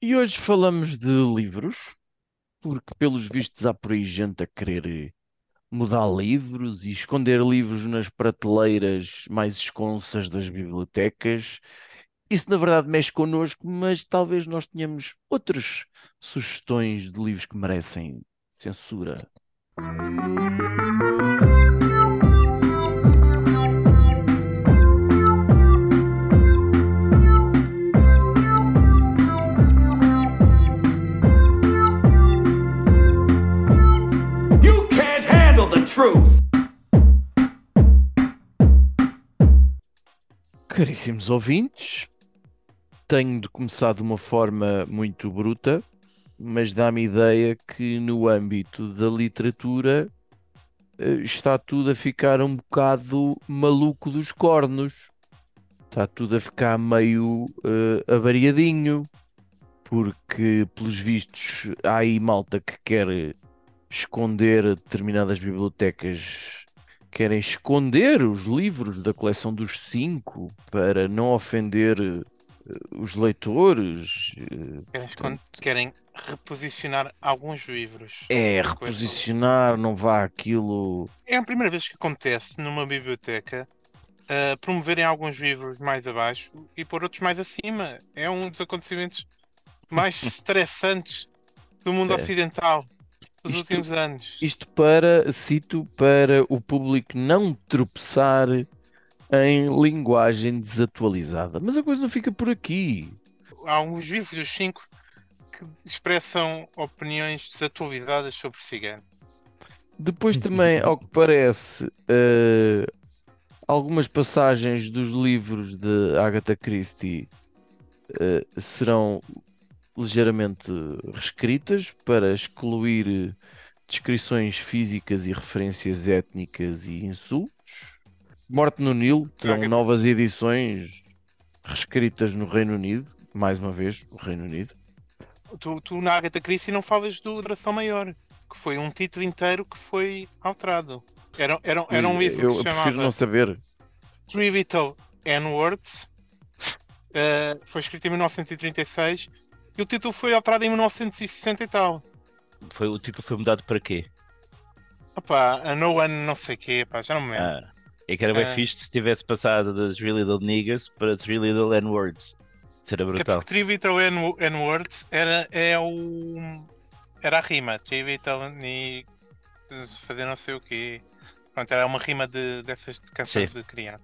E hoje falamos de livros, porque pelos vistos há por aí gente a querer mudar livros e esconder livros nas prateleiras mais esconsas das bibliotecas. Isso na verdade mexe connosco, mas talvez nós tenhamos outras sugestões de livros que merecem censura. Truth. Caríssimos ouvintes, tenho de começar de uma forma muito bruta, mas dá-me ideia que no âmbito da literatura eh, está tudo a ficar um bocado maluco dos cornos. Está tudo a ficar meio eh, avariadinho, porque pelos vistos há aí malta que quer esconder determinadas bibliotecas querem esconder os livros da coleção dos cinco para não ofender eh, os leitores. eh, Querem, escon- querem reposicionar alguns livros. É, reposicionar, não vá aquilo. É a primeira vez que acontece numa biblioteca uh, promoverem alguns livros mais abaixo e pôr outros mais acima. É um dos acontecimentos mais estressantes do mundo É. ocidental dos Isto- últimos anos. Isto para, cito, para o público não tropeçar em linguagem desatualizada. Mas a coisa não fica por aqui. Há uns livros dos cinco que expressam opiniões desatualizadas sobre cigano. Depois também, ao que parece, eh, algumas passagens dos livros de Agatha Christie eh, serão ligeiramente reescritas para excluir descrições físicas e referências étnicas e insultos. Morte no Nilo terão Agatha- novas edições reescritas no Reino Unido, mais uma vez, o Reino Unido. Tu, tu na Agatha Christie não falas do Duração Maior, que foi um título inteiro que foi alterado. Era, era, era um livro Eu que prefiro chamava não saber. Three Little N-Words. Uh, foi escrito em 1936 e o título foi alterado em 1960 e tal. Foi, o título foi mudado para quê? Opa, a No One não sei quê, pá, já não me lembro. Ah, é que era bem Ah. fixe se tivesse passado das Three Little Niggas para Three Little N-Words. Era é brutal. porque Three Little N-Words era, é o... era a rima. Three Little Ni... fazer não sei o quê. Pronto, era uma rima de, dessas de canções de criança.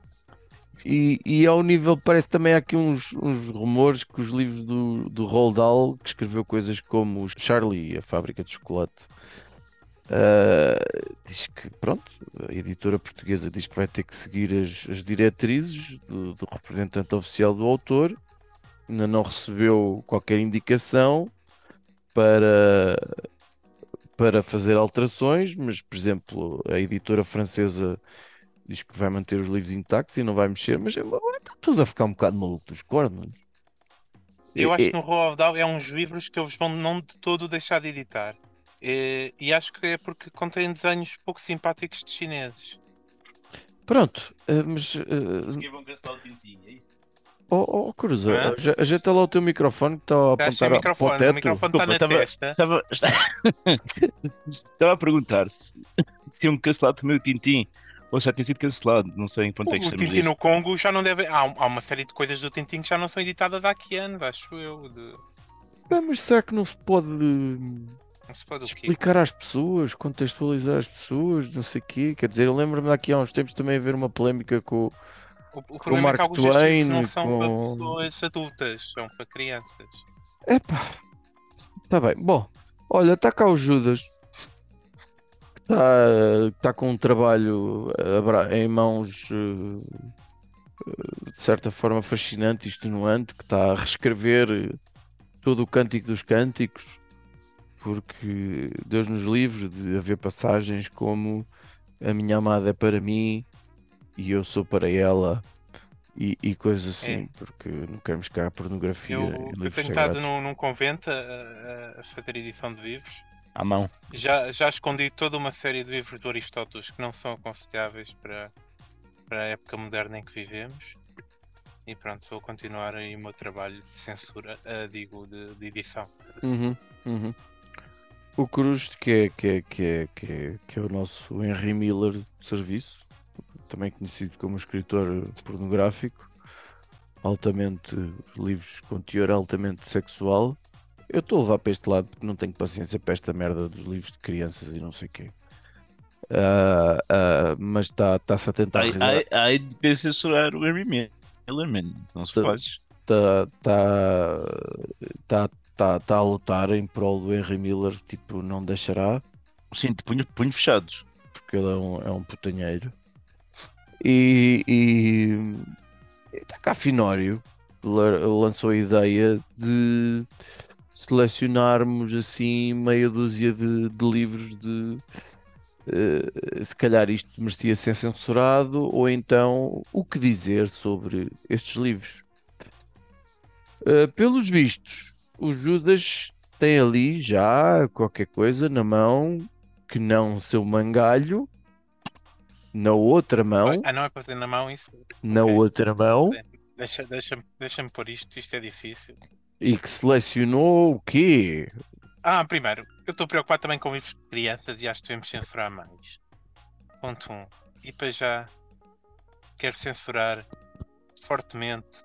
E, e ao nível, parece também há aqui uns, uns rumores que os livros do, do Roald Dahl, que escreveu coisas como Charlie e a Fábrica de Chocolate, ah, diz que, pronto, a editora portuguesa diz que vai ter que seguir as, as diretrizes do, do representante oficial do autor, ainda não recebeu qualquer indicação para, para fazer alterações, mas, por exemplo, a editora francesa diz que vai manter os livros intactos e não vai mexer, mas está tudo a ficar um bocado maluco dos cornos. Eu acho que no Roald Dahl é uns livros que eles vão não de todo deixar de editar. E, e acho que é porque contém desenhos pouco simpáticos de chineses. Pronto, eh, mas cancelar o Tintin, é isso? oh, oh, Cruza, Hã? já- ajeita lá o teu microfone que está a apontar a- para o microfone, o teto. microfone está na testa. Estava, estava a perguntar se, se iam cancelar também o Tintin ou já tinha sido cancelado. Não sei em que ponto é que O estamos Tintin nisso. no Congo já não deve. Há, há uma série de coisas do Tintin que já não são editadas há aqui anos, acho eu. De... Mas será que não se pode eh, Não se pode o quê? explicar às pessoas, contextualizar as pessoas, não sei o quê? Quer dizer, eu lembro-me daqui há uns tempos também haver uma polémica com, O, o problema é que Mark Twain, não são com- para pessoas adultas, são para crianças. Epá, está bem. Bom, olha, está cá o Judas. Está tá com um trabalho abra- em mãos eh, eh, de certa forma fascinante e extenuante, que está a reescrever eh, todo o Cântico dos Cânticos, porque Deus nos livre de haver passagens como a minha amada é para mim e eu sou para ela. E, e coisas assim, porque não queremos cá a pornografia Eu, eu tenho estado num, num convento a- a fazer edição de livros. À mão. Já, já escondi toda uma série de livros do Aristóteles que não são aconselháveis para, para a época moderna em que vivemos. E pronto, vou continuar aí o meu trabalho de censura, ah, digo, de, de edição. Uhum, uhum. O Cruz, que é, que, é, que, é, que, é, que é o nosso Henry Miller de serviço, também conhecido como escritor pornográfico, altamente livros com teor altamente sexual. Eu estou a levar para este lado porque não tenho paciência para esta merda dos livros de crianças e não sei o quê. Ah, ah, mas está-se tá a tentar Aí, de censurar o Henry Miller, man. Não se Tá. faz. está tá, tá, tá, tá a lutar em prol do Henry Miller, tipo, não deixará, Sim, de punho, punho fechados. porque ele é um, é um putanheiro. E, e, está cá Finório, la- lançou a ideia de selecionarmos assim meia dúzia de, de livros de eh, se calhar isto merecia ser censurado, ou então o que dizer sobre estes livros. Uh, pelos vistos, o Judas tem ali já qualquer coisa na mão que não seu mangalho, na outra mão, Ah, não é para ter na mão isso? na ok. outra mão, Deixa- Deixa-me deixa pôr isto, isto é difícil. E que selecionou o quê? Ah, primeiro, eu estou preocupado também com livros de crianças e acho que devemos censurar mais. Ponto 1. Um. E para já, quero censurar fortemente,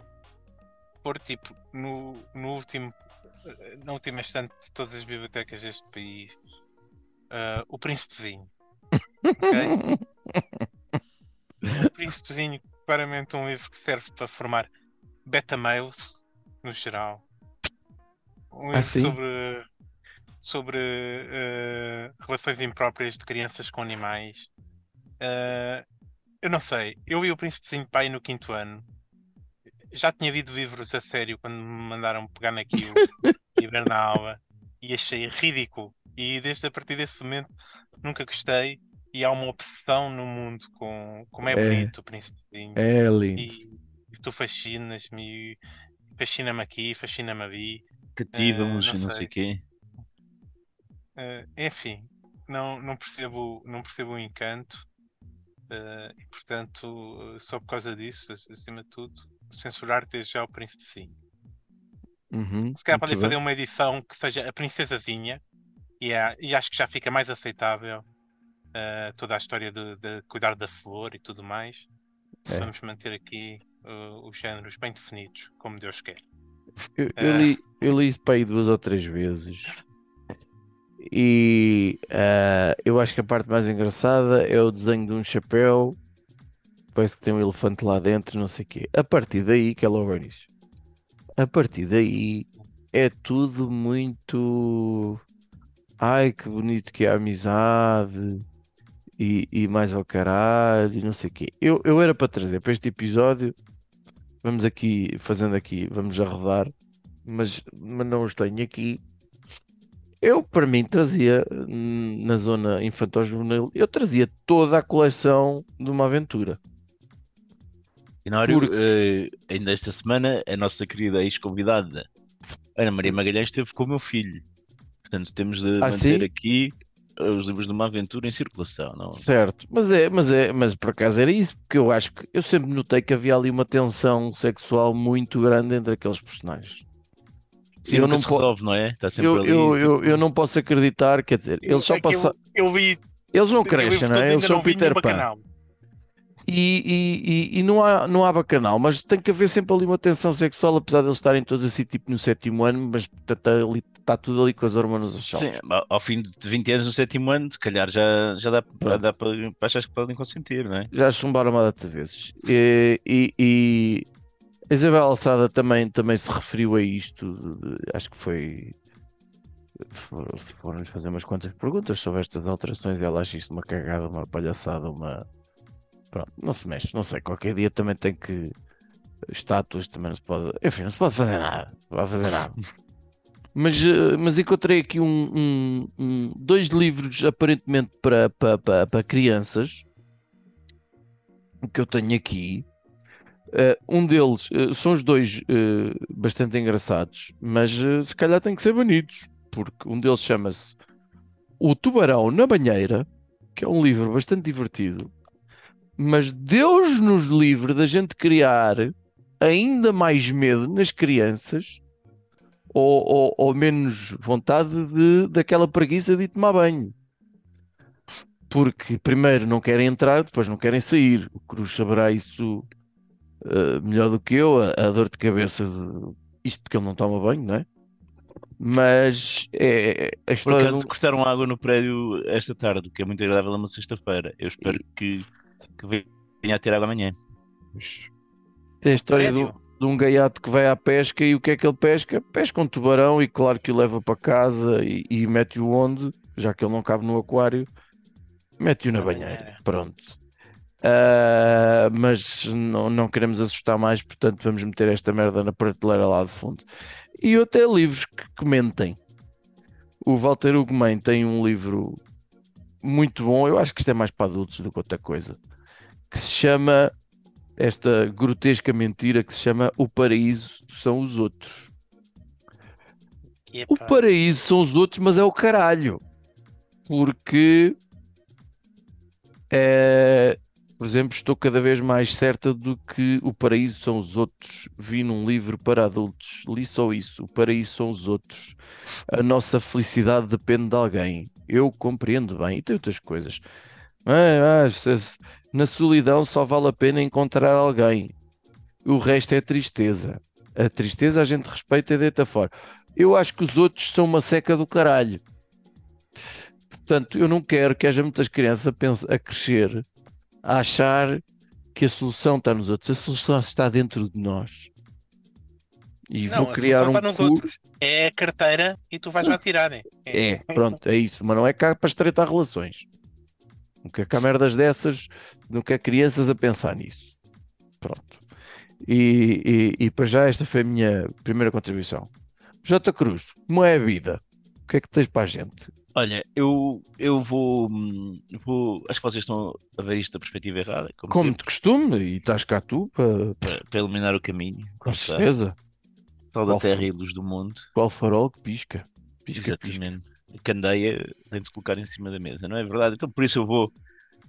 por tipo, no, no último, na última estante de todas as bibliotecas deste país, ah, o Príncipezinho. Ok? O Príncipezinho, claramente um livro que serve para formar beta males, no geral. Um livro sim? sobre, sobre eh, relações impróprias de crianças com animais. Eh, eu não sei, eu li o Príncipezinho Pai no quinto ano. Já tinha havido livros a sério quando me mandaram pegar naquilo e ver na aula e achei ridículo. E desde a partir desse momento nunca gostei e há uma obsessão no mundo com como é, É. bonito o Príncipezinho. É lindo. E, e tu fascinas-me, fascina-me aqui, fascina-me ali. Cativa-nos Eh, e não não sei o quê. Eh, enfim, não, não, percebo, não percebo o encanto. eh, e portanto, só por causa disso, ac- acima de tudo, censurar desde já o Príncipezinho. Uhum, Se calhar podem fazer uma edição que seja a Princesazinha, e, é- e acho que já fica mais aceitável eh, toda a história de, de cuidar da flor e tudo mais. É. Vamos manter aqui eh, os géneros bem definidos, como Deus quer. Eu, eu Eh. li, eu li isso para aí duas ou três vezes. E ah, eu acho que a parte mais engraçada é o desenho de um chapéu. Parece que tem um elefante lá dentro, não sei o quê. A partir daí, que é logo início. A partir daí é tudo muito. Ai, que bonito que é a amizade. E, e mais ao caralho, e não sei o quê. Eu, eu era para trazer para este episódio. Vamos aqui, fazendo aqui, vamos já rodar, mas, mas não os tenho aqui. Eu, para mim, trazia hum, na zona infantil-juvenil, eu trazia toda a coleção de uma aventura. Inário, Porque- eh, ainda esta semana, a nossa querida ex-convidada Ana Maria Magalhães esteve com o meu filho. Portanto, temos de Ah, manter sim? aqui os livros de uma aventura em circulação. Não? Certo, mas é, mas é, mas por acaso era isso, porque eu acho que eu sempre notei que havia ali uma tensão sexual muito grande entre aqueles personagens. Sim, eu não se po- resolve, não é? Está sempre Eu, ali. eu, eu, tipo, eu não posso acreditar, quer dizer, eles só É que eu- passam, Eu, vi. eles não eu vi crescem, não é? Eles são Peter Pan. bacanal. E, e, e, não há, não há bacanal, mas tem que haver sempre ali uma tensão sexual, apesar de eles estarem todos assim, tipo no sétimo ano, mas está ali, tá tudo ali com as hormonas aos Sim, saltos. ao- ao fim de 20 anos no sétimo ano, se calhar já, já dá, já dá para, achar que podem consentir, não é? Já chumbaram uma data de vezes. E, e, a Isabel Alçada também, também se referiu a isto, acho que foi. for- Foram-lhes fazer umas quantas perguntas sobre estas alterações e ela acha isto uma cagada, uma palhaçada, uma. Pronto, não se mexe, não sei. Qualquer dia também tem que. Estátuas também não se pode. Enfim, não se pode fazer nada. Não pode fazer nada. Mas, eh, mas encontrei aqui um, um- um- dois livros aparentemente para, para, para, para crianças que eu tenho aqui. Eh, um deles eh, são os dois eh, bastante engraçados, mas se calhar tem que ser banidos, porque um deles chama-se O Tubarão na Banheira, que é um livro bastante divertido, mas Deus nos livre da gente criar ainda mais medo nas crianças ou, ou- ou menos vontade de, daquela preguiça de ir tomar banho. Porque primeiro não querem entrar, depois não querem sair. O Cruz saberá isso eh, melhor do que eu, a, a dor de cabeça de isto porque ele não toma banho, não é? Mas é, a Por história acaso do- cortaram água no prédio esta tarde, que é muito agradável numa sexta-feira. Eu espero que, que venha a ter água amanhã. Tem a história do, Prédio. de um gaiato que vai à pesca e o que é que ele pesca? Pesca um tubarão e claro que o leva para casa e, e mete-o onde, já que ele não cabe no aquário, mete-o na Na banheira. Pronto. Ah, mas não, não queremos assustar mais, portanto vamos meter esta merda na prateleira lá de fundo. E até livros que comentem. O Walter Ugumem tem um livro muito bom, eu acho que isto é mais para adultos do que outra coisa, que se chama esta grotesca mentira que se chama O Paraíso são os outros. É O paraíso são os outros, mas é o caralho. Porque, é, por exemplo, estou cada vez mais certa do que o paraíso são os outros. Vi num livro para adultos, li só isso. O paraíso são os outros. A nossa felicidade depende de alguém. Eu compreendo bem. E tem outras coisas. Ah, ah, na solidão só vale a pena encontrar alguém. O resto é tristeza. A tristeza a gente respeita e deita fora. Eu acho que os outros são uma seca do caralho. Portanto, eu não quero que haja muitas crianças a, a crescer, a achar que a solução está nos outros. A solução está dentro de nós. E Não, vou criar um outros. É a carteira e tu vais lá tirar. hein? É, pronto, é isso. Mas não é cá para estreitar relações. Não quer cá merdas dessas, não quer crianças a pensar nisso. Pronto. E, e, e para já esta foi a minha primeira contribuição. J. Cruz, como é a vida? O que é que tens para a gente? Olha, eu, eu vou, vou. Acho que vocês estão a ver isto da perspectiva errada, como, Como de costume, e estás cá tu para, para, para eliminar o caminho. com certeza. Sol da terra e luz do mundo. Qual farol que pisca? Pisca, pisca. Exatamente. A candeia tem de se colocar em cima da mesa, não é verdade? Então por isso eu vou,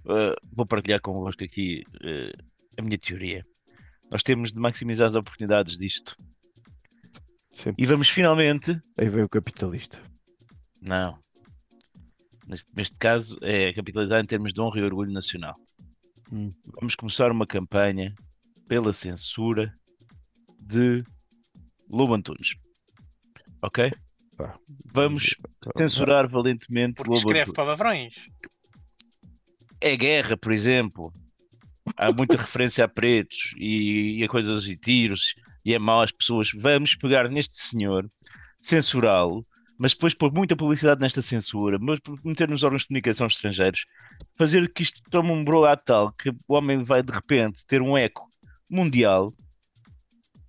eh, vou partilhar convosco aqui eh, a minha teoria. Nós temos de maximizar as oportunidades disto. Sempre. E vamos finalmente. Aí veio o capitalista. Não. Neste, neste caso é capitalizar em termos de honra e orgulho nacional. Hum. Vamos começar uma campanha pela censura de Lobo Antunes. Ok? Pá. Vamos censurar valentemente Porque Lobo escreve palavrões. É guerra, por exemplo. Há muita referência a pretos e, e a coisas e tiros e é mau às pessoas. Vamos pegar neste senhor, censurá-lo, mas depois pôr muita publicidade nesta censura, mas meter nos órgãos de comunicação estrangeiros, fazer que isto tome um broa tal que o homem vai de repente ter um eco mundial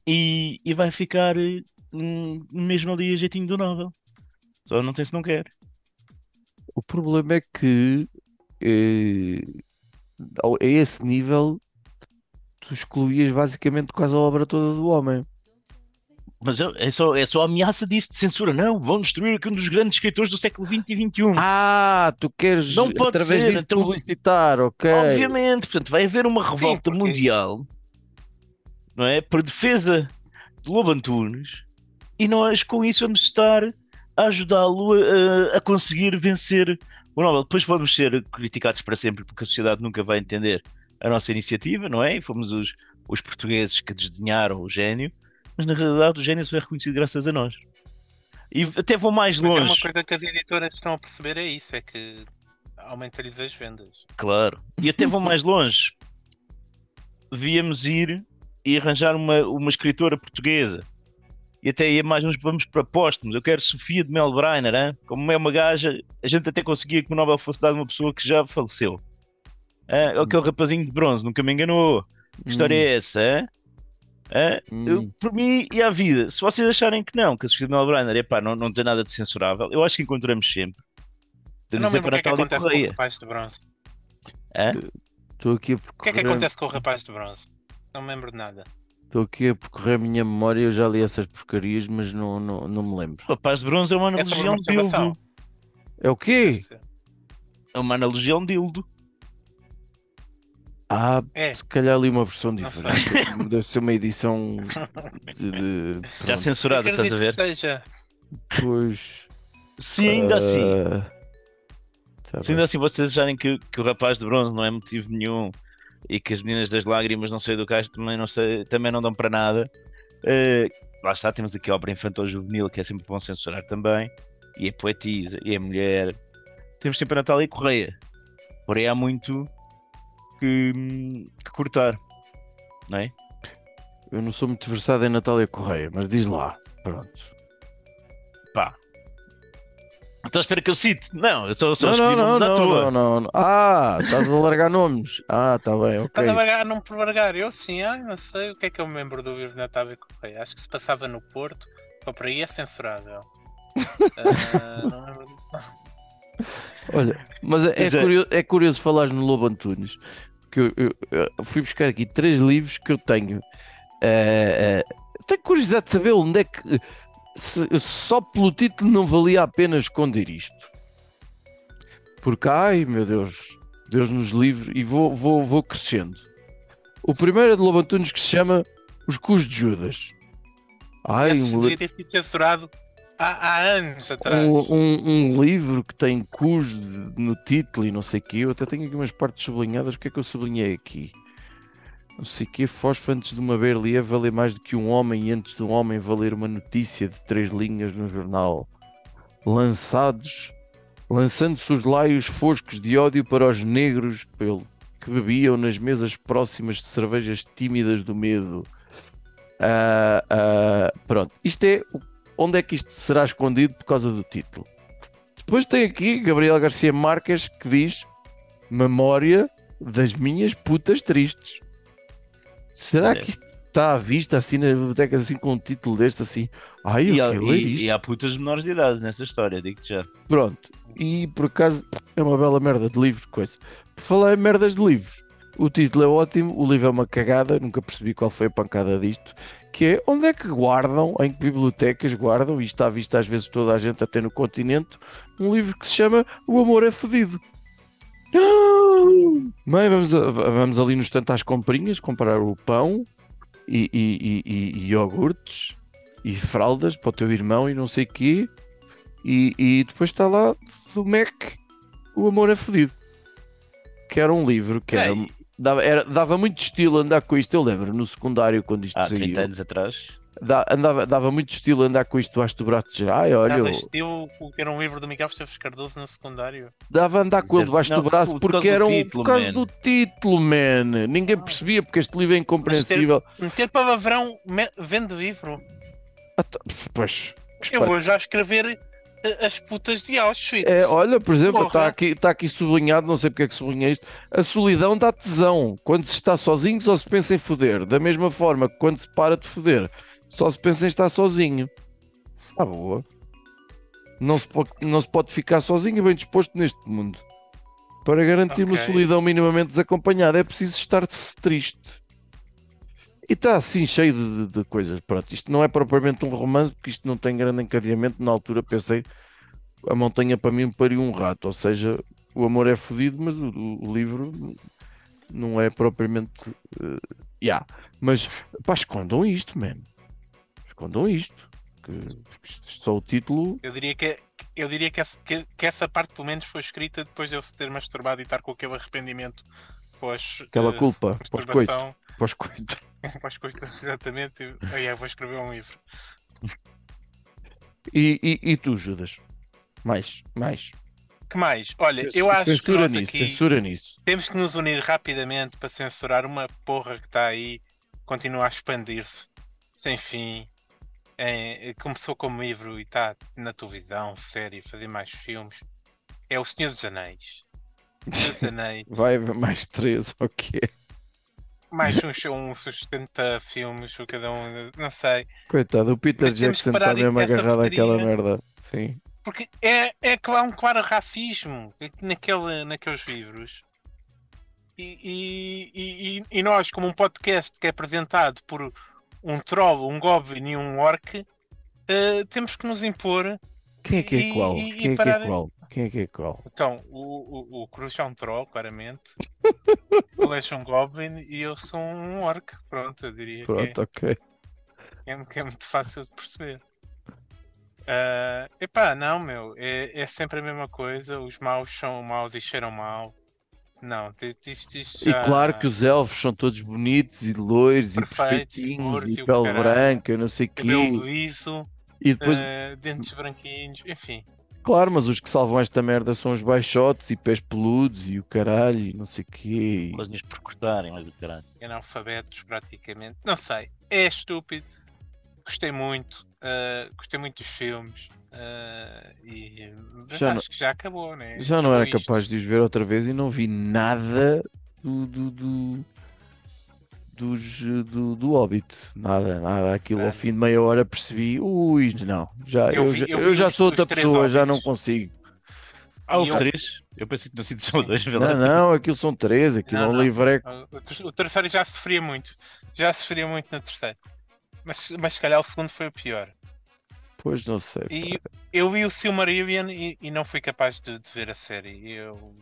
e, e vai ficar eh, mesmo ali a jeitinho do Nobel. Só não tem se não quer. O problema é que eh, a esse nível tu excluías basicamente quase a obra toda do homem. Mas é só, é só a ameaça disso de censura. Não, vão destruir aqui um dos grandes escritores do século XX e XXI. Ah, tu queres Não pode através ser, disso então- publicitar, ok. Obviamente, portanto, vai haver uma revolta porque- mundial, não é? Por defesa de Lobo Antunes, e nós com isso vamos estar a ajudá-lo a, a conseguir vencer o Nobel. Depois vamos ser criticados para sempre, porque a sociedade nunca vai entender a nossa iniciativa, não é? E fomos os, os portugueses que desdenharam o gênio, mas na realidade o gênio só é reconhecido graças a nós. E até vou mais Mas é longe. uma coisa que as editoras estão a perceber é isso, é que aumenta-lhes as vendas. Claro. E até vou mais longe. Devíamos ir e arranjar uma, uma escritora portuguesa. E até ia mais longe, vamos para póstumos. Eu quero Sofia de Melbreiner, hein? como é uma gaja, a gente até conseguia que o Nobel fosse dado a uma pessoa que já faleceu. Ah, aquele rapazinho de bronze, nunca me enganou. Que história é essa? hein? Ah, Hum, eu, hum. por mim e à vida, se vocês acharem que não, que a Sofia de Melbreiner epá, não, não tem nada de censurável, eu acho que encontramos sempre. Temos para que é que Natália acontece com o Correia. rapaz de bronze. Hã? Estou aqui a O que é que acontece com o rapaz de bronze? Não me lembro de nada. Estou aqui a percorrer a minha memória, eu já li essas porcarias, mas não, não, não me lembro. O rapaz de bronze é uma É analogia a um dildo. É o quê? É uma analogia a um dildo. Ah, É. se calhar ali uma versão diferente. Deve ser uma edição de. de- Já censurada, estás a ver? que seja. Pois. Sim, ainda assim. ah, tá Se ainda assim vocês acharem que, que o rapaz de bronze não é motivo nenhum e que as meninas das lágrimas não sei do cais também não, sei, também não dão para nada, eh, lá está, temos aqui a obra infantil juvenil que é sempre bom censurar também, e a poetisa, e a mulher. Temos sempre a Natália Correia. Porém há muito que, que cortar, não é? Eu não sou muito versado em Natália Correia, mas diz lá. Pronto. Então espera que eu cite. Não, eu só, só Não, escolhi não, não, nomes à não, toa. não, não, não. Ah, estás a largar nomes. Ah, tá bem, ok. Estás a vargar, não por vargar. Eu sim, ai, não sei o que é que eu me lembro do de Natália Correia. Acho que se passava no Porto, só por aí é censurável. Ah, não lembro. Olha, mas é, é é- curioso, é curioso falares no Lobo Antunes, que eu, eu- eu fui buscar aqui três livros que eu tenho. Eh, eh, tenho curiosidade de saber onde é que se- só pelo título não valia a pena esconder isto. Porque, ai meu Deus, Deus nos livre, e vou, vou, vou crescendo. O primeiro é de Lobo Antunes que se chama Os Cus de Judas. Ai, Esse um, devia ter sido censurado há, há anos atrás. um, um- um livro que tem cus no título e não sei o quê. Eu até tenho aqui umas partes sublinhadas. O que é que eu sublinhei aqui? Não sei o quê. Fosfo antes de uma berlia valer mais do que um homem e antes de um homem valer uma notícia de três linhas no jornal. Lançados, lançando-se os laios foscos de ódio para os negros pelo que bebiam nas mesas próximas de cervejas tímidas do medo. Ah, ah, pronto, isto é onde é que isto será escondido por causa do título. Depois tem aqui Gabriel Garcia Marques que diz Memória das minhas putas tristes. Será é. que isto está à vista assim na biblioteca assim com um título deste assim? Ai, eu E, há- e- e há putas menores de idade nessa história, digo-te já. Pronto. E por acaso é uma bela merda de livro, coisa. Por falar em merdas de livros, o título é ótimo, o livro é uma cagada, nunca percebi qual foi a pancada disto. Que é onde é que guardam, em que bibliotecas guardam, e está à vista às vezes toda a gente, até no continente, um livro que se chama O Amor é Fodido. Mãe, vamos, a- vamos ali no estante às comprinhas comprar o pão e, e, e, e- iogurtes e fraldas para o teu irmão e não sei o quê. E, e depois está lá do Mac O Amor é Fodido. Que era um livro que era, dava, era- dava muito estilo andar com isto. Eu lembro no secundário quando isto Há saiu. 30 anos atrás. Da- andava, dava muito estilo andar com isto debaixo do braço de geral. Ai, olha, Dava eu- estilo ter um livro do Miguel Esteves Cardoso no secundário. dava a andar com ele debaixo do Não, braço por- por porque era do um, título, por causa man. do título, man. Ninguém percebia porque este livro é incompreensível. Meter palavrão me- vendo livro. Ah, tá, Pois, Eu vou já escrever eh, as putas de Auschwitz. É, olha, por exemplo, está aqui, tá aqui sublinhado, não sei porque é que sublinhei isto. A solidão dá tesão. Quando se está sozinho, só se pensa em foder. Da mesma forma que quando se para de foder, só se pensa em estar sozinho. Ah, boa. Não se pode, não se pode ficar sozinho e bem disposto neste mundo. Para garantir uma Ok. solidão minimamente desacompanhada, é preciso estar triste. E está assim cheio de, de- de coisas. Pronto, isto não é propriamente um romance, porque isto não tem grande encadeamento. Na altura pensei, a montanha para mim pariu um rato. Ou seja, o amor é fodido, mas o, o- livro não é propriamente. eh, yeah. Mas pá, escondam isto, man. Escondam isto. Que, isto- só o título. Eu diria, que, eu diria que, essa, que, que essa parte pelo menos foi escrita depois de eu se ter masturbado e estar com aquele arrependimento pós Aquela eh, culpa. Pós-coito. Pós-coito. Pós coito, exatamente. Aí eu vou escrever um livro. E, e, e tu, Judas? Mais, mais. que mais? Olha, eu acho que censura nós nisso, censura nisso. temos que nos unir rapidamente para censurar uma porra que está aí, continua a expandir-se sem fim. É, começou como livro e está na televisão, série, fazer mais filmes. É o Senhor dos Anéis. Senhor dos Anéis. Vai haver mais três, ok. mais uns, uns 70 filmes, ou cada um, não sei. Coitado, o Peter Mas Jackson está mesmo agarrado àquela merda. Sim. Porque é, é que há um claro racismo naquele, naqueles livros. E, e- e- e nós, como um podcast que é apresentado por um troll, um goblin e um orc, eh, temos que nos impor. Quem é que é qual? e- Quem é que é qual? Quem é que é qual? Então, o, o, o Cruz é um troll, claramente. o Lex é um Goblin e eu sou um orc. Pronto, eu diria Pronto, ok. que é, que é muito fácil de perceber. Ah, epá, não, meu, é, é sempre a mesma coisa. Os maus são maus e cheiram mal. Não, isto, isto E já- claro que os elfos são todos bonitos e loiros Perfeitos, e perfeitinhos e e o pele caralho. branca, não sei o quê. liso, E depois, ah, dentes branquinhos, enfim. claro, mas os que salvam esta merda são os baixotes e pés peludos e o caralho e não sei o quê. Com as unhas por cortarem, mas do caralho. analfabetos praticamente. Não sei, é estúpido. Gostei muito, ah, gostei muito dos filmes. Ah, e Já acho que já acabou, né? Já não era isto. capaz de os ver outra vez e não vi nada do, do, do- dos, do, do Hobbit. Nada, nada. Aquilo ao Nada. fim de meia hora percebi, ui, não, já, Eu eu, vi- já, eu eu já sou outra pessoa, já não Hobbits. consigo. Ah, houve eu- três? Eu pensei que tinham sido só dois, Não, lá. não, aquilo são três, aquilo Não, é um não. livro é Ah, o terceiro já sofria muito. Já sofria muito no terceiro. Mas, mas se calhar o segundo foi o pior. Pois não sei. E eu vi o Silmarillion e, e não fui capaz de, de ver a série. Eu.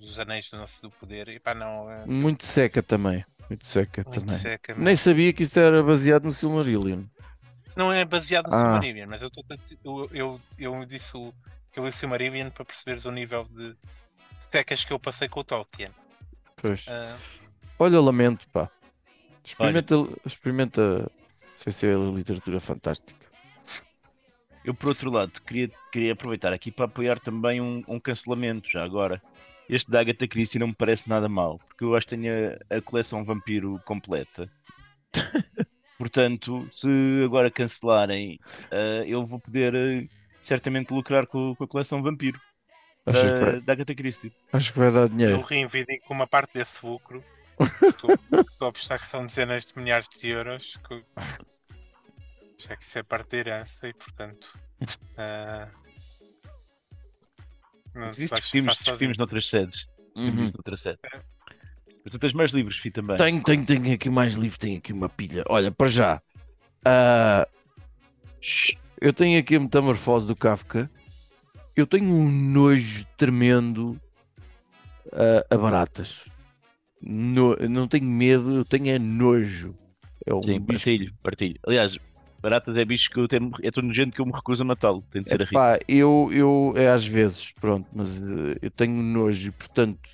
Os Anéis do Nosso do Poder. E pá, não. é Muito seca também. Muito seca muito também. seca. Nem sabia que isto era baseado no Silmarillion. Não é baseado no Ah. Silmarillion, mas eu, tô eu, eu, eu disse o, que eu li o Silmarillion para perceberes o nível de secas que eu passei com o Tolkien. Pois. Ah, Olha, lamento, pá. Experimenta, experimenta sem ser literatura fantástica. Eu, por outro lado, queria, queria aproveitar aqui para apoiar também um, um cancelamento, já agora. Este da Agatha Christie não me parece nada mal, porque eu acho que tenho a, a coleção Vampiro completa. Portanto, se agora cancelarem, eh, eu vou poder eh, certamente lucrar com, com a coleção Vampiro da, vai, da Agatha Christie. acho que vai dar eu dinheiro. reivindico uma parte desse lucro. Estou estou a apostar que são dezenas de milhares de euros. Que... Já que isso é parte da herança e portanto. ah, não Mas isso discutimos, discutimos noutras sedes. Discutimos Uhum. isso sedes. Mas Tu tens mais livros, Fih, também. Tenho, tenho, tenho aqui mais livro, tenho aqui uma pilha. Olha, para já. ah, eu tenho aqui a Metamorfose do Kafka. Eu tenho um nojo tremendo ah, a baratas. No- não tenho medo, eu tenho é nojo. É um Sim, bicho partilho, partilho. Aliás, baratas é bicho que eu tenho, é tão nojento que eu me recuso a matá-lo. Tem de ser a rir. Epá, eu, eu é às vezes, pronto, mas eh, eu tenho nojo e portanto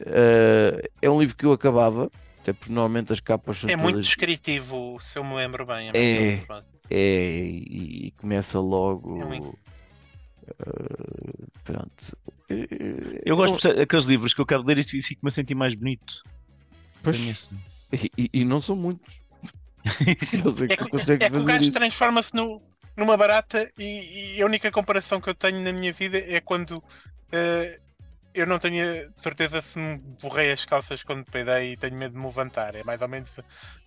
eh, é um livro que eu acabava, até porque normalmente as capas são É muito todas descritivo, se eu me lembro bem. É. muito pronto. é, e, e começa logo É muito- eh, pronto. Eu gosto daqueles livros que eu acabo de ler e fico-me a sentir mais bonito. pois, e- e não são muitos. Sim. Não sei É, que consegues é que o gajo transforma-se no- numa barata e, e a única comparação que eu tenho na minha vida é quando eh, eu não tenho certeza se me borrei as calças quando peidei e tenho medo de me levantar. É mais ou menos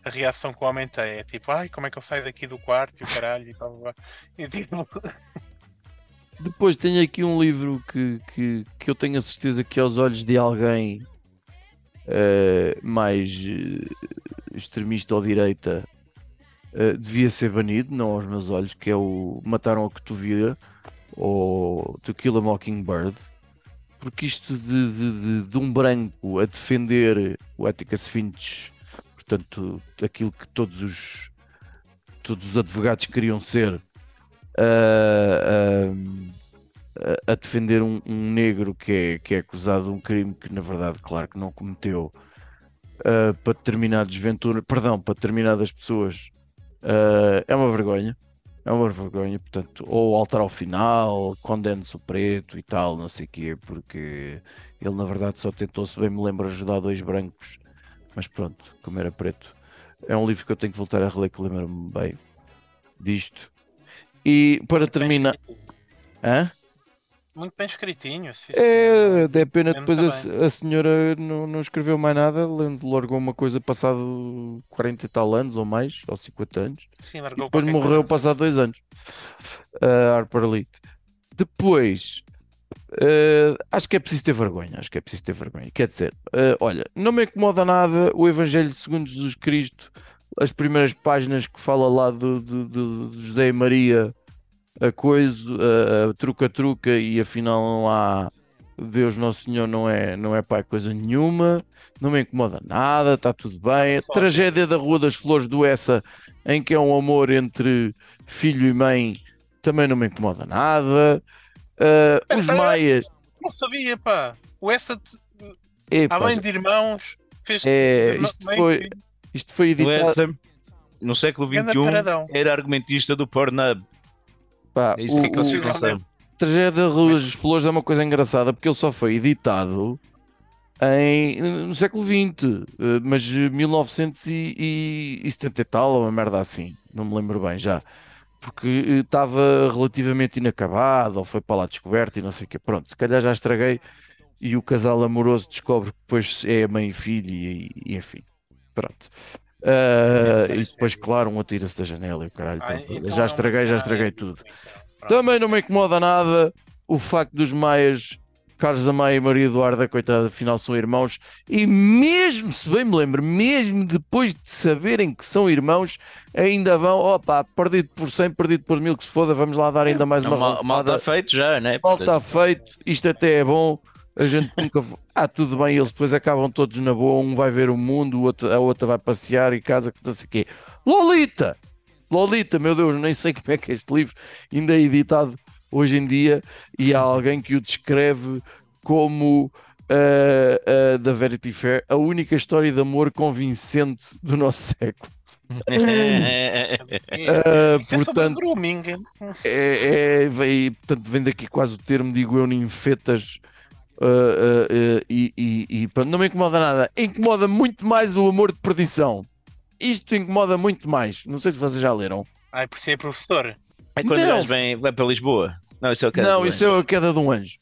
a, reação que o homem tem. É tipo, ai, como é que eu saio daqui do quarto e o caralho e tal. E tipo, Depois tenho aqui um livro que, que, que eu tenho a certeza que aos olhos de alguém eh, mais eh, extremista ou direita eh, devia ser banido, não aos meus olhos, que é o Mataram a Cotovia ou To Kill a Mockingbird. Porque isto de, de, de, de um branco a defender o Atticus Finch, portanto, aquilo que todos os, todos os advogados queriam ser, ah, ah, a- a defender um, um negro que é, que é acusado de um crime que na verdade claro que não cometeu ah, para determinados venturas, perdão, para determinadas pessoas ah, é uma vergonha é uma vergonha, portanto, ou alterar ao final, condene-se o preto e tal, não sei o quê, porque ele na verdade só tentou, se bem me lembro, ajudar dois brancos, mas pronto, como era preto. É um livro que eu tenho que voltar a reler, que lembro-me bem disto. E para terminar. Hã? Muito bem escritinho. É, é pena depois a, a senhora não, não escreveu mais nada, largou uma coisa passado 40 e tal anos ou mais, ou 50 anos. Sim, E largou depois qualquer morreu coisa. passado dois anos. A Harper Lee. Depois, eh, acho que é preciso ter vergonha. Acho que é preciso ter vergonha. Quer dizer, eh, olha, não me incomoda nada o Evangelho segundo Jesus Cristo, as primeiras páginas que fala lá do- do- do José e Maria a coisa, a- truca-truca e afinal não há Deus Nosso Senhor não é, não é pai coisa nenhuma, não me incomoda nada, está tudo bem. A tragédia da Rua das Flores do Essa, em que é um amor entre filho e mãe, também não me incomoda nada. Pera, os. Maias, Não sabia, pá. O essa, epá, além de irmãos, fez. É, isto foi- isto foi O editado. Essa, no século XXI, era argumentista do Pornhub. Pá, É isso o- que é que. Tragédia da Rua das Flores é uma coisa engraçada porque ele só foi editado em, no século XX, eh, mas 1970 e tal, ou uma merda assim, não me lembro bem já, porque eh, estava relativamente inacabado, ou foi para lá descoberto e não sei o quê. Pronto, se calhar já estraguei e o casal amoroso descobre que depois é mãe e filho e, e enfim, pronto. Ah, e depois, claro, um atira-se da janela e o caralho, Ah, então já é estraguei, uma- já estraguei é- tudo. Pronto. Também não me incomoda nada o facto dos Maias, Carlos da Maia e Maria Eduarda, coitada, afinal são irmãos, e mesmo, se bem me lembro, mesmo depois de saberem que são irmãos, ainda vão, opa, perdido por 100, perdido por mil, que se foda, vamos lá dar ainda mais uma Não, mal, mal está feito já, né? Mal está feito, isto até é bom. A gente nunca. Ah, tudo bem, eles depois acabam todos na boa. Um vai ver o mundo, o outro- a outra vai passear e casa, que não sei o quê. Lolita! Lolita, meu Deus, nem sei como é que este livro ainda é editado hoje em dia e há alguém que o descreve como ah, ah, da Verity Fair, a única história de amor convincente do nosso século. É sobre portanto, grooming. é, é- vem, portanto, vem daqui quase o termo, digo eu, ninfetas. Ah, ah, e, e, e, pronto, não me incomoda nada. Incomoda muito mais o amor de perdição. Isto incomoda muito mais. Não sei se vocês já leram. Ai, por ser professor. É quando Não. vem, vai para Lisboa. Não, isso é o caso. não, isso é a queda de um anjo.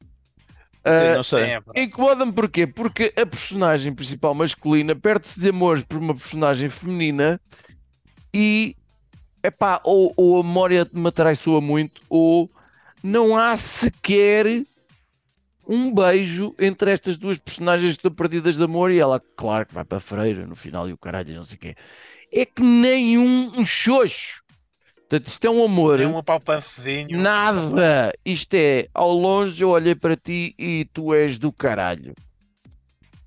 Não sei. Pronto. Incomoda-me porquê? Porque a personagem principal masculina perde-se de amor por uma personagem feminina e epá, ou, ou a memória me atraiçoa muito, ou não há sequer um beijo entre estas duas personagens que estão perdidas de amor e ela, claro que vai para a freira no final e o caralho, não sei o quê. É que nenhum um xoxo. Portanto, isto é um amor. É um apalpancezinho. Nada! Isto é, ao longe eu olhei para ti e tu és do caralho.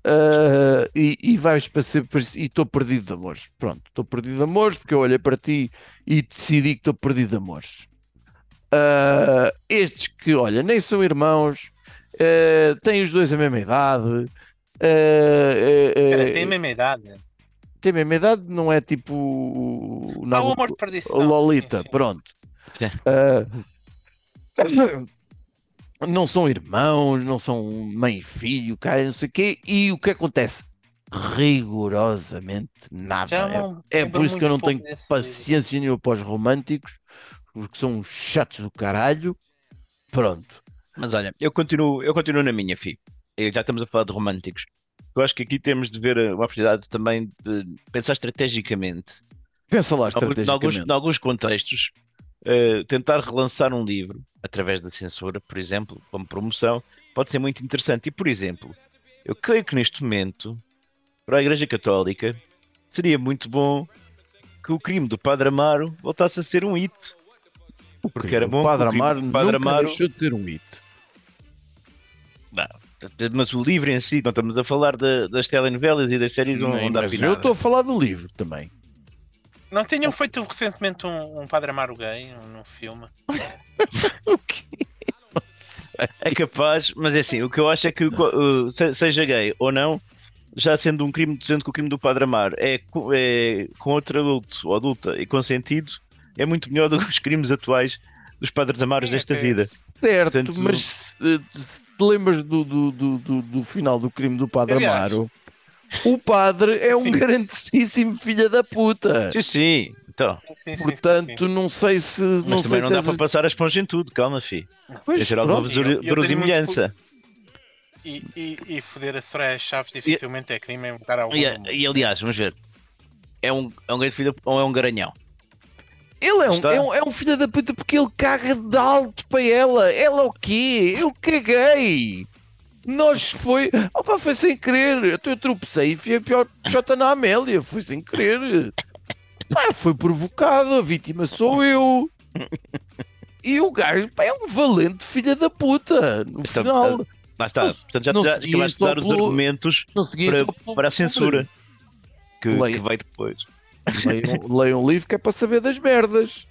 Ah, e, e vais para ser e estou perdido de amores. Pronto, estou perdido de amores porque eu olhei para ti e decidi que estou perdido de amores. Ah, estes que, olha, nem são irmãos, ah, têm os dois a mesma idade. Cara, ah, tem a mesma idade. tem a mesma idade, não é tipo o Há o amor de perdição. Lolita, sim, sim. pronto. Sim. Não são irmãos, não são mãe e filho, cara, não sei o quê. E o que acontece? Rigorosamente nada. É- não- É, por isso que eu não tenho paciência nenhuma para os românticos, porque são uns chatos do caralho. Pronto. Mas olha, eu continuo, eu continuo na minha, fi. E Já estamos a falar de românticos. Eu acho que aqui temos de ver a oportunidade também de pensar estrategicamente. Pensa lá Em alguns, estrategicamente. em alguns contextos, eh, tentar relançar um livro através da censura, por exemplo, como promoção, pode ser muito interessante. E, por exemplo, eu creio que neste momento, para a Igreja Católica, seria muito bom que o crime do Padre Amaro voltasse a ser um hito. Porque era bom o Padre o Amaro do Padre Amaro- deixou de ser um hit. Mas o livro em si, não estamos a falar da- das telenovelas e das séries onde onde há Mas eu estou a falar do livro também. Não tinham feito recentemente um, um Padre Amaro gay um- num filme? O quê? Não. É capaz, mas é assim, o que eu acho é que uh, se- seja gay ou não, já sendo um crime, sendo que o crime do Padre Amar é, é com outro adulto ou adulta e consentido, é muito melhor do que os crimes atuais dos Padres Amaros É, desta é. vida. Certo, Portanto- mas se, se te lembras do, do, do, do, do final do crime do Padre Aliás. Amaro, o padre é um Sim. grandíssimo filho da puta. Sim, sim. Então, Sim, sim, sim, Portanto, não sei se. Não mas sei também não se dá essas- para passar a esponja em tudo, calma, fi. Pois, Tem eu tenho verosimilhança. E, e, e foder a Soraya Chaves dificilmente é crime, é um cara ao E, e aliás, vamos ver. É um, é um gay de filho ou é um garanhão? Ele é um, é, um, é um filho da puta porque ele caga de alto para ela. Ela o quê? Eu caguei. Nós foi. Opa, foi sem querer. Então eu tropecei e fui a pior chota na Amélia. Foi sem querer. Pá, foi provocado. A vítima sou eu. E o gajo pá, é um valente filha da puta. No Está- final, Lá está. Não- Portanto, já, já acabaste de dar os pelo- argumentos para, pelo- para a censura que, que vai depois. Leiam, leiam um livro que é para saber das merdas.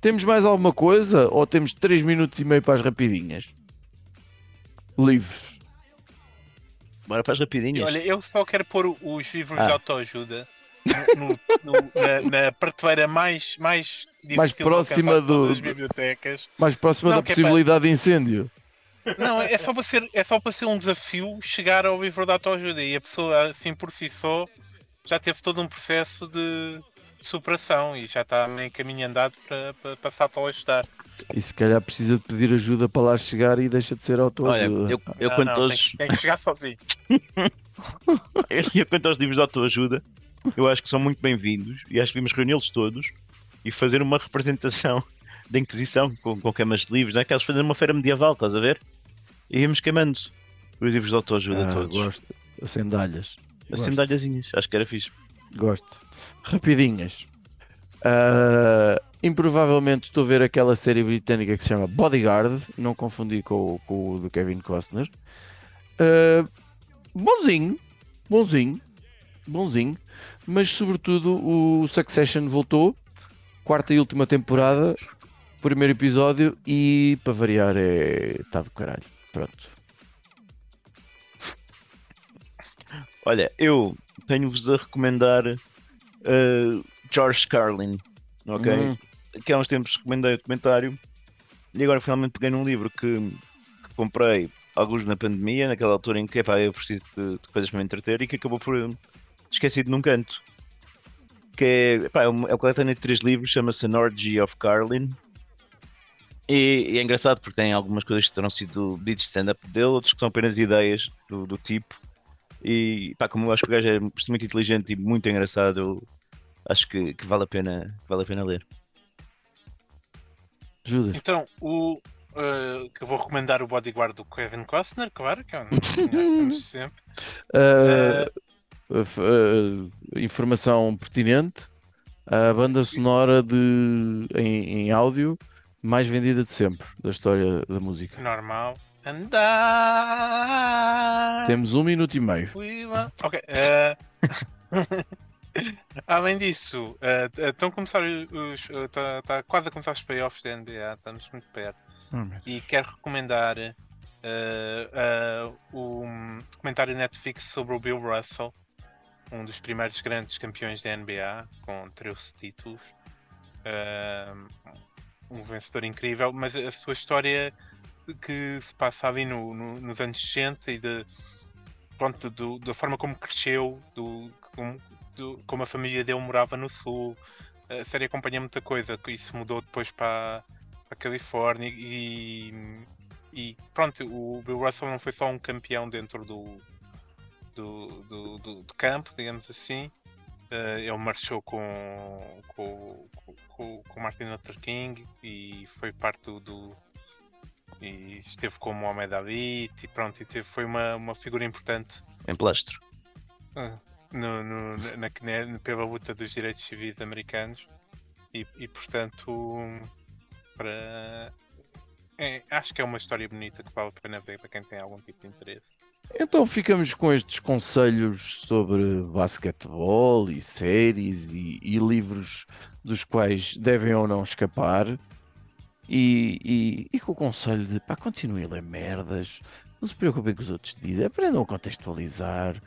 temos mais alguma coisa? Ou temos 3 minutos e meio para as rapidinhas? Livros. Bora para as rapidinhas. Olha, eu só quero pôr os livros Ah. de autoajuda no- no- na, na prateleira mais, mais, Mais próxima do- todas as bibliotecas. Mais próxima Não, da que é para- possibilidade de incêndio. Não, é só, para ser, é só para ser um desafio chegar ao livro de autoajuda e a pessoa, assim por si só, já teve todo um processo de, de superação e já está meio caminho andado para, para passar a ajudar. E se calhar precisa de pedir ajuda para lá chegar e deixa de ser Olha, autoajuda. eu, eu Não, quanto não, aos, tem, que- tem que chegar sozinho. eu, quanto aos livros de autoajuda, eu acho que são muito bem-vindos e acho que devemos reuni-los todos e fazer uma representação da Inquisição com, com queimas de livros, não é? Que eles fazer uma feira medieval, estás a ver? E íamos queimando os livros de autoajuda Ah, todos. gosto. As sandálias. As Gosto. sandáliazinhas, acho que era fixe. Gosto. Rapidinhas. Ah, improvavelmente estou a ver aquela série britânica que se chama Bodyguard, não confundi com, o- com o do Kevin Costner. Ah, bonzinho, bonzinho, bonzinho, mas sobretudo o Succession voltou, quarta e última temporada, primeiro episódio e para variar é. está do caralho. Pronto. Olha, eu tenho-vos a recomendar uh, George Carlin, ok? Hum. Que há uns tempos recomendei o documentário e agora finalmente peguei num livro que, que comprei alguns na pandemia, naquela altura em que epá, eu preciso de, de coisas para me entreter e que acabou por eh, esquecido num canto. Que é, epá, é, um, é uma coletânea de três livros, chama-se An Orgy of Carlin. E, e é engraçado porque tem algumas coisas que terão sido de stand-up dele, outras que são apenas ideias do, do tipo. E pá, como eu acho que o gajo é extremamente inteligente e muito engraçado, acho que, que vale, a pena, que vale a pena ler. Judas. Então, o eh, que eu vou recomendar o Bodyguard do Kevin Costner, claro, que é um que temos sempre. Uh, uh, informação pertinente. A banda sonora de, em, em áudio mais vendida de sempre da história da música. Normal. Andar. Temos um minuto e meio. Ok. eh, Além disso, eh, estão a começar os. Está quase a começar os playoffs da NBA, estamos muito perto. E quero recomendar eh, eh, o documentário Netflix sobre o Bill Russell, um dos primeiros grandes campeões da NBA, com 13 títulos. Eh, um vencedor incrível, mas a sua história que se passa ali no- no- nos anos 60 e de, pronto, do- da forma como cresceu, do, como, do- como a família dele morava no sul. A série acompanha muita coisa, que isso mudou depois para, a Califórnia e, e pronto, o Bill Russell não foi só um campeão dentro do, do, do, do- do campo, digamos assim. Eh, ele marchou com, com, com, com Martin Luther King e foi parte do- e esteve como Mohamed Ali e pronto, e teve, foi uma, uma figura importante Em plastro. ah, no, no- na, na- pela luta dos direitos civis americanos e, e, portanto para é, acho que é uma história bonita que vale a pena ver para quem tem algum tipo de interesse. Então ficamos com estes conselhos sobre basquetebol e séries e, e livros dos quais devem ou não escapar. E, e- e com o conselho de pá, continuem a ler merdas, não se preocupem com os outros dizem, aprendam a contextualizar,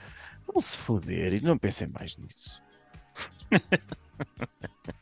vão se foder e não pensem mais nisso.